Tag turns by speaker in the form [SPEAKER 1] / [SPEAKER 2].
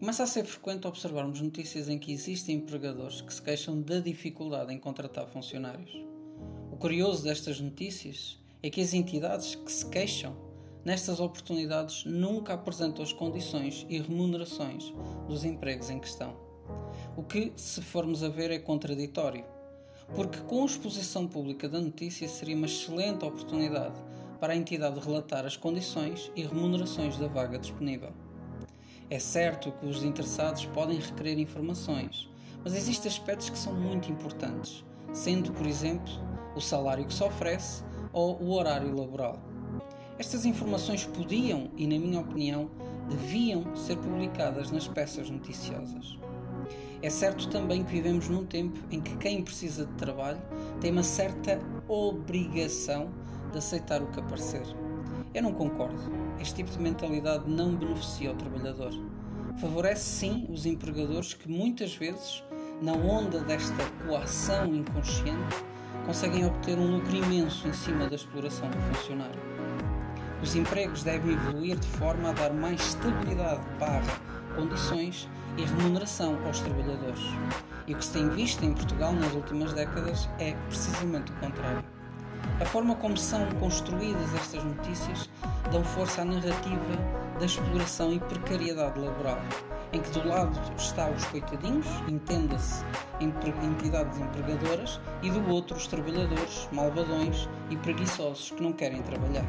[SPEAKER 1] Começa a ser frequente observarmos notícias em que existem empregadores que se queixam da dificuldade em contratar funcionários. O curioso destas notícias é que as entidades que se queixam nestas oportunidades nunca apresentam as condições e remunerações dos empregos em questão. O que, se formos a ver, é contraditório, porque com a exposição pública da notícia seria uma excelente oportunidade para a entidade relatar as condições e remunerações da vaga disponível. É certo que os interessados podem requerer informações, mas existem aspectos que são muito importantes, sendo, por exemplo, o salário que se oferece ou o horário laboral. Estas informações podiam e, na minha opinião, deviam ser publicadas nas peças noticiosas. É certo também que vivemos num tempo em que quem precisa de trabalho tem uma certa obrigação de aceitar o que aparecer. Eu não concordo. Este tipo de mentalidade não beneficia o trabalhador. Favorece sim os empregadores que muitas vezes, na onda desta coação inconsciente, conseguem obter um lucro imenso em cima da exploração do funcionário. Os empregos devem evoluir de forma a dar mais estabilidade barra condições e remuneração aos trabalhadores. E o que se tem visto em Portugal nas últimas décadas é precisamente o contrário. A forma como são construídas estas notícias dão força à narrativa da exploração e precariedade laboral, em que do lado está os coitadinhos, entenda-se entidades empregadoras, e do outro os trabalhadores, malvadões e preguiçosos que não querem trabalhar.